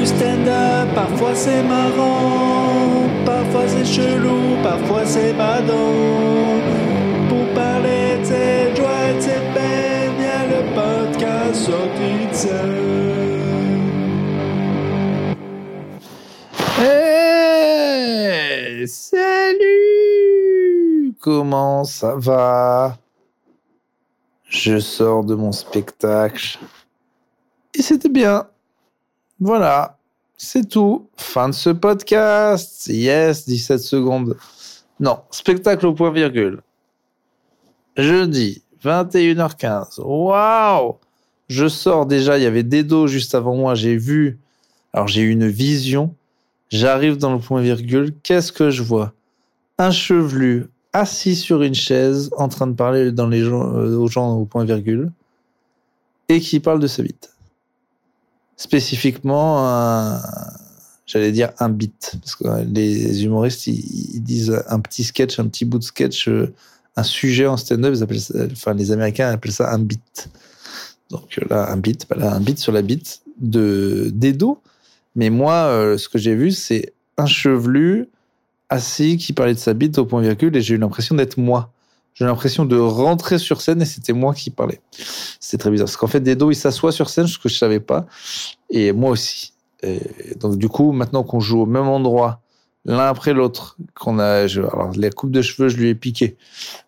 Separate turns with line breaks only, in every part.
du stand-up, parfois c'est marrant, parfois c'est chelou, parfois c'est badant. Pour parler de cette joie et de cette peine, y a le podcast sorti de scène.
Hey Salut Comment ça va? Je sors de mon spectacle. Et c'était bien. Voilà. C'est tout. Fin de ce podcast. Yes, 17 secondes. Non, spectacle au point virgule. Jeudi, 21h15. Waouh Je sors déjà, il y avait des dos juste avant moi, j'ai vu. Alors j'ai eu une vision. J'arrive dans le point virgule. Qu'est-ce que je vois? Un chevelu assis sur une chaise en train de parler euh, aux gens au point virgule et qui parle de sa bite. Spécifiquement, un- j'allais dire un beat. Parce que les humoristes, ils, disent un petit sketch, un petit bout de sketch, euh, un sujet en stand-up, les Américains appellent ça un beat. Donc euh, là, un beat, bah là, un beat sur la bite de d'Edo. Mais moi, euh, ce que j'ai vu, c'est un chevelu assis qui parlait de sa bite au point virgule et j'ai eu l'impression d'être moi. J'ai l'impression de rentrer sur scène et c'était moi qui parlais. C'était très bizarre. Parce qu'en fait, Dedo, il s'assoit sur scène, ce que je savais pas. Et moi aussi. Donc, du coup, maintenant qu'on joue au même endroit, l'un après l'autre, qu'on a, alors, les coupes de cheveux, je lui ai piqué.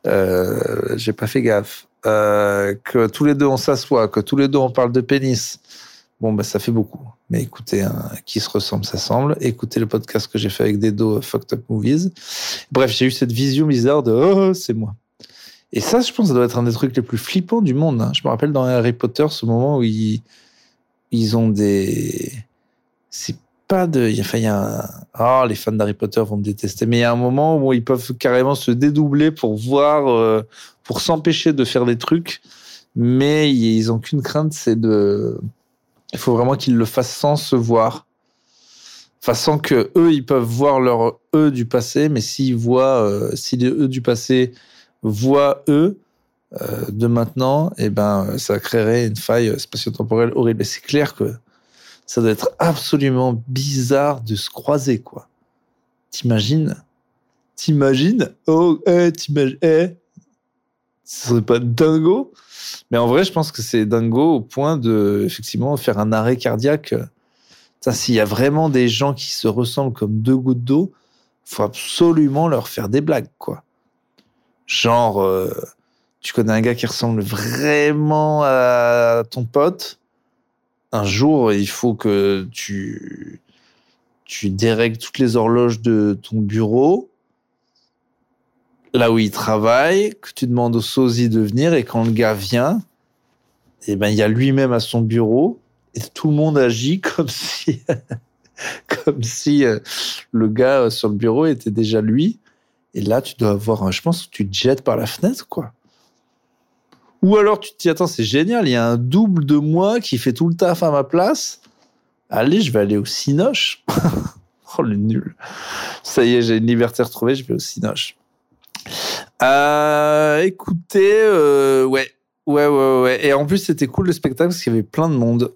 Euh, j'ai pas fait gaffe. Euh, que tous les deux on s'assoit, que tous les deux on parle de pénis. Bon, bah, ça fait beaucoup. Mais écoutez, hein, qui se ressemble, s'assemble. Écoutez le podcast que j'ai fait avec Dedo, Fucked Up Movies. Bref, j'ai eu cette vision bizarre de oh, c'est moi. Et ça, je pense, ça doit être un des trucs les plus flippants du monde. hein. Je me rappelle dans Harry Potter, ce moment où ils, ont des. C'est pas de. Enfin, il y a un... Ah, les fans d'Harry Potter vont me détester. Mais il y a un moment où ils peuvent carrément se dédoubler pour voir, euh, pour s'empêcher de faire des trucs. Mais ils ont qu'une crainte, c'est de. Il faut vraiment qu'ils le fassent sans se voir. Enfin, sans que eux, ils peuvent voir leur eux du passé, mais s'ils voient, euh, si les eux du passé voient eux euh, de maintenant, eh ben, ça créerait une faille spatio-temporelle horrible. Et c'est clair que ça doit être absolument bizarre de se croiser, quoi. T'imagines? T'imagines? Oh, eh, t'imagines Eh Ce serait pas dingo? Mais en vrai, je pense que c'est dingo au point de, effectivement, faire un arrêt cardiaque. S'il y a vraiment des gens qui se ressemblent comme deux gouttes d'eau, faut absolument leur faire des blagues, quoi. Genre, euh, tu connais un gars qui ressemble vraiment à ton pote. Un jour, il faut que tu, tu dérègles toutes les horloges de ton bureau, là où il travaille, que tu demandes au sosie de venir, et quand le gars vient, eh ben, il y a lui-même à son bureau, et tout le monde agit comme si, comme si euh, le gars euh, sur le bureau était déjà lui. Et là, tu dois avoir, un- je pense, tu te jettes par la fenêtre, quoi. Ou alors tu te dis, attends, c'est génial, il y a un double de moi qui fait tout le taf à ma place. Allez, je vais aller au Cinoche. oh, le nul. Ça y est, j'ai une liberté retrouvée, je vais au Cinoche. Euh, écoutez, euh, ouais. Ouais, ouais, ouais. Et en plus, c'était cool le spectacle parce qu'il y avait plein de monde.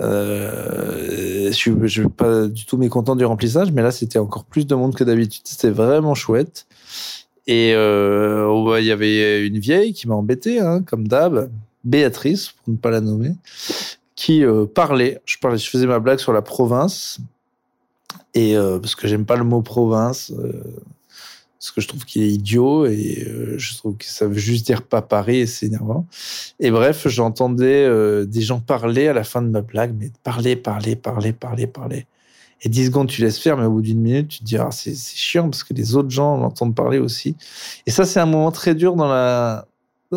Euh, je suis, pas du tout mécontent du remplissage, mais là, c'était encore plus de monde que d'habitude. C'était vraiment chouette. Et euh, oh, bah, il y avait une vieille qui m'a embêté, hein, comme d'hab, Béatrice, pour ne pas la nommer, qui euh, parlait. Je je faisais ma blague sur la province, et euh, parce que j'aime pas le mot province, parce que je trouve qu'il est idiot et euh, je trouve que ça veut juste dire pas Paris et c'est énervant. Et bref, j'entendais euh, des gens parler à la fin de ma blague, mais parler, parler, parler, parler, parler. Et 10 secondes, tu laisses faire, mais au bout d'une minute, tu te dis, ah, c'est chiant parce que les autres gens l'entendent parler aussi. Et ça, c'est un moment très dur dans la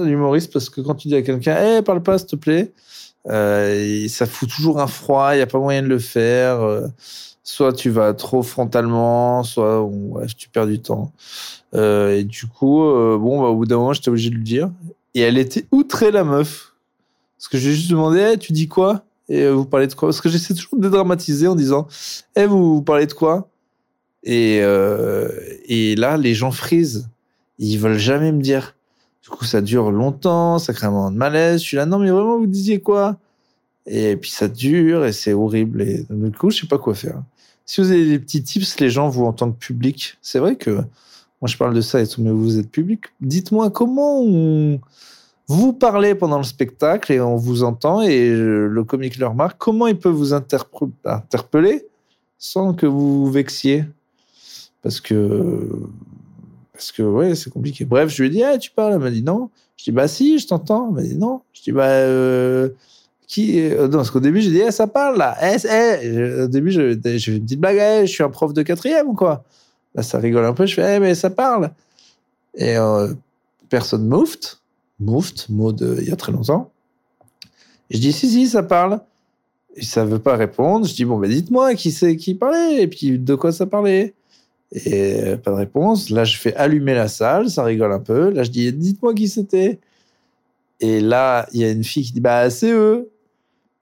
l'humoriste parce que quand tu dis à quelqu'un, hé, parle pas, s'il te plaît, euh, ça fout toujours un froid, il n'y a pas moyen de le faire. euh, soit tu vas trop frontalement, soit tu perds du temps. Euh, et du coup, bon, bah, au bout d'un moment, j'étais obligé de lui dire. Et elle était outrée, la meuf. Parce que j'ai juste demandé, Eh, tu dis quoi? Et vous parlez de quoi? Parce que j'essaie toujours de dédramatiser en disant, eh, vous, vous parlez de quoi? Et, et là, les gens frisent. Ils veulent jamais me dire. Du coup, ça dure longtemps, ça crée un moment de malaise. Je suis là, non, mais vraiment, vous disiez quoi? Et puis ça dure et c'est horrible. Et du coup, je sais pas quoi faire. Si vous avez des petits tips, les gens, vous en tant que public, c'est vrai que moi je parle de ça et tout, mais vous êtes public. Dites-moi comment on... vous parlez pendant le spectacle et on vous entend et le comique le remarque. Comment il peut vous interp- interpeller sans que vous vous vexiez? Parce que parce que ouais, c'est compliqué. Bref, je lui ai dit, ah, tu parles? Elle m'a dit non. Je dis, bah si, je t'entends. Elle m'a dit non. Je dis, bah, euh, qui. euh, Non, parce qu'au début, j'ai dit, eh, ça parle là. Eh, eh. Je- Au début, j'ai fait une petite blague, Eh, je suis un prof de quatrième ou quoi? Là, ça rigole un peu. Je fais, eh, mais ça parle. Et euh, personne moved. Moved, mot de il y a très longtemps. Je dis, si, si, ça parle. Et ça veut pas répondre. Je dis, bon, ben dites-moi qui c'est qui parlait et puis de quoi ça parlait. Et euh, pas de réponse. Là, je fais allumer la salle, ça rigole un peu. Là, je dis, dites-moi qui c'était. Et là, il y a une fille qui dit, bah, c'est eux.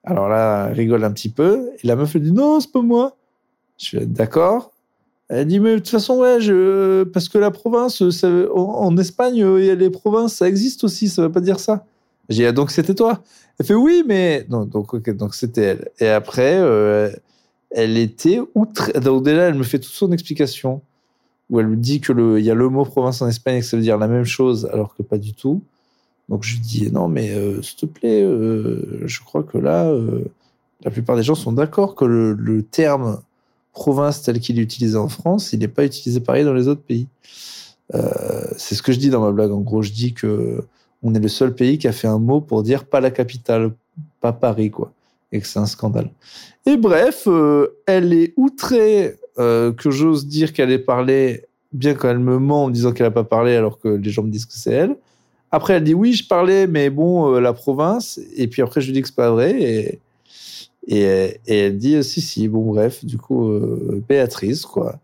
Alors là, elle rigole un petit peu. Et la meuf, elle dit, non, c'est pas moi. Je fais, d'accord. Elle dit, mais de toute façon, ouais, je... parce que la province, en, Espagne, euh, il y a les provinces, ça existe aussi, ça veut pas dire ça. J'ai dit, ah, donc c'était toi. Elle fait, oui, mais. Non, donc, ok, donc c'était elle. Et après, euh, elle était outre. Déjà, elle me fait toute son explication où elle me dit que le, il y a le mot province en Espagne et que ça veut dire la même chose alors que pas du tout. Donc je lui dis non mais euh, s'il te plaît, euh, je crois que là, euh, la plupart des gens sont d'accord que le, le terme province tel qu'il est utilisé en France, il n'est pas utilisé pareil dans les autres pays. C'est ce que je dis dans ma blague. En gros, je dis que on est le seul pays qui a fait un mot pour dire pas la capitale, pas Paris quoi, et que c'est un scandale. Et bref, euh, elle est outrée euh, que j'ose dire qu'elle ait parlé, bien quand elle me ment en disant qu'elle n'a pas parlé alors que les gens me disent que c'est elle. Après, elle dit oui, je parlais, mais bon, euh, la province. Et puis après, je lui dis que c'est pas vrai. Et, elle dit si, si. Bon, bref, du coup, Béatrice, quoi.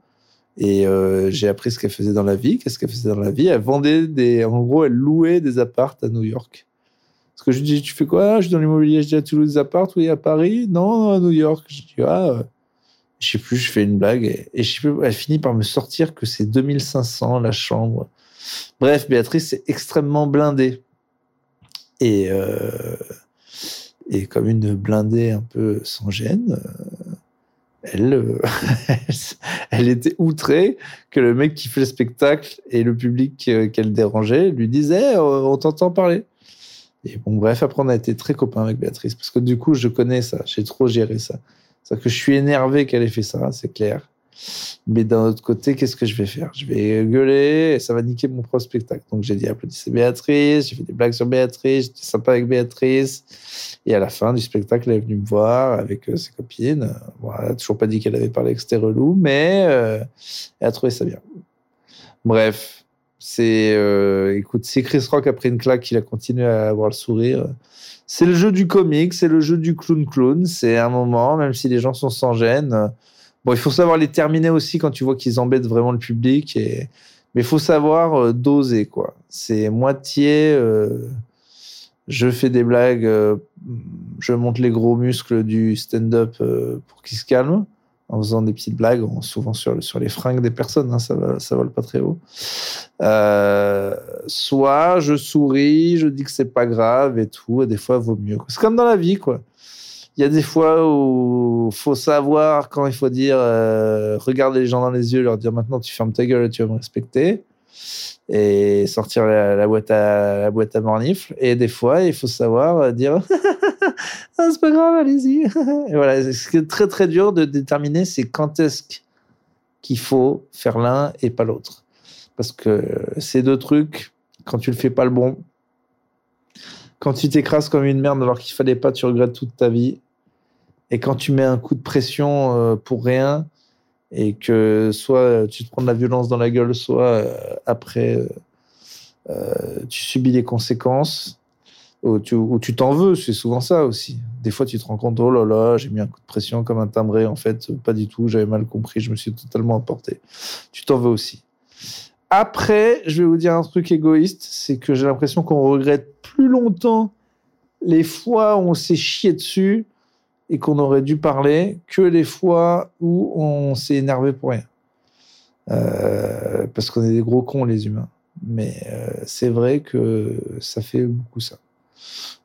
Et j'ai appris ce qu'elle faisait dans la vie. Qu'est-ce qu'elle faisait dans la vie Elle vendait des. En gros, elle louait des appartes à New York. Parce que je lui dis, tu fais quoi? Je suis dans l'immobilier, je dis, tu loues des appartes Oui, à Paris? Non, à New York. Je dis, ah, euh, je sais plus, je fais une blague. Et, elle finit par me sortir que c'est 2500 la chambre. Bref, Béatrice est extrêmement blindée. Et, euh, et comme une blindée un peu sans gêne, euh, elle, elle était outrée que le mec qui fait le spectacle et le public qu'elle dérangeait lui disait Eh, on t'entend parler. Et bon, bref, après, on a été très copains avec Béatrice parce que du coup, je connais ça, j'ai trop géré ça. C'est-à-dire que je suis énervé qu'elle ait fait ça, c'est clair. Mais d'un autre côté, qu'est-ce que je vais faire? Je vais gueuler ça va niquer mon propre spectacle. Donc j'ai dit applaudissez Béatrice, j'ai fait des blagues sur Béatrice, j'étais sympa avec Béatrice. Et à la fin du spectacle, elle est venue me voir avec euh, ses copines. Bon, elle a toujours pas dit qu'elle avait parlé que c'était relou, mais euh, elle a trouvé ça bien. Bref, c'est euh, écoute, si Chris Rock a pris une claque, il a continué à avoir le sourire. C'est le jeu du comique, c'est le jeu du clown clown. C'est un moment, même si les gens sont sans gêne. Bon, il faut savoir les terminer aussi quand tu vois qu'ils embêtent vraiment le public. Et... Mais il faut savoir euh, doser, quoi. C'est moitié. euh, je fais des blagues, je monte les gros muscles du stand-up pour qu'ils se calment, en faisant des petites blagues, en- souvent sur, sur les fringues des personnes, hein, ça, va, ça vole pas très haut. Euh, soit je souris, je dis que c'est pas grave et tout, et des fois, il vaut mieux. C'est comme dans la vie, quoi. Il y a des fois où faut savoir quand il faut dire, euh, regarder les gens dans les yeux, leur dire maintenant tu fermes ta gueule et tu vas me respecter, et sortir la, la boîte à la boîte à mornifle. Et des fois, il faut savoir euh, dire, ah, c'est pas grave, allez-y. et voilà, ce qui est très très dur de déterminer, c'est quand est-ce qu'il faut faire l'un et pas l'autre, parce que ces deux trucs, quand tu le fais pas le bon, quand tu t'écrases comme une merde alors qu'il fallait pas, tu regrettes toute ta vie. Et quand tu mets un coup de pression euh, pour rien et que soit tu te prends de la violence dans la gueule, soit euh, après euh, tu subis les conséquences ou tu t'en veux, c'est souvent ça aussi. Des fois, tu te rends compte, oh là là, j'ai mis un coup de pression comme un timbré. En fait, pas du tout, j'avais mal compris, je me suis totalement emporté. Tu t'en veux aussi. Après, je vais vous dire un truc égoïste, c'est que j'ai l'impression qu'on regrette plus longtemps les fois où on s'est chié dessus et qu'on aurait dû parler que les fois où on s'est énervé pour rien. Euh, parce qu'on est des gros cons, les humains. Mais euh, c'est vrai que ça fait beaucoup ça.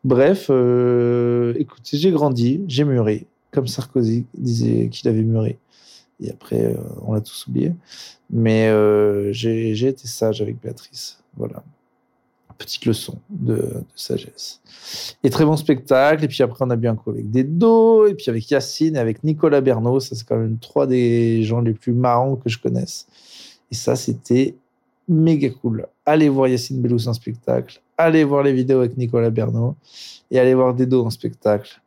Bref, euh, écoutez, j'ai grandi, j'ai mûri, comme Sarkozy disait qu'il avait mûri. Et après, euh, on l'a tous oublié. Mais euh, j'ai été sage avec Béatrice. Voilà. Petite leçon de, sagesse. Et très bon spectacle. Et puis après, on a bu un coup avec Dedo, et puis avec Yacine, et avec Nicolas Bernot. Ça, c'est quand même trois des gens les plus marrants que je connaisse. Et ça, c'était méga cool. Allez voir Yacine Bellous en spectacle. Allez voir les vidéos avec Nicolas Bernot. Et allez voir Dedo en spectacle.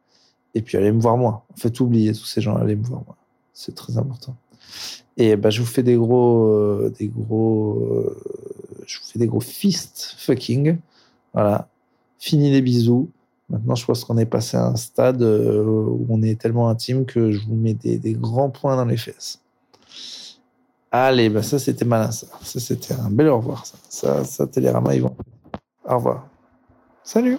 Et puis allez me voir moi. En fait, oubliez tous ces gens, allez me voir moi. C'est très important. Et bah, je vous fais des gros, euh, des gros, euh, je vous fais des gros fist fucking. Voilà. Fini les bisous. Maintenant, je pense qu'on est passé à un stade euh, où on est tellement intime que je vous mets des, des grands points dans les fesses. Allez, bah ça c'était malin ça. Ça c'était un bel au revoir. Ça, ça, ça Télérama, ils vont. Au revoir. Salut.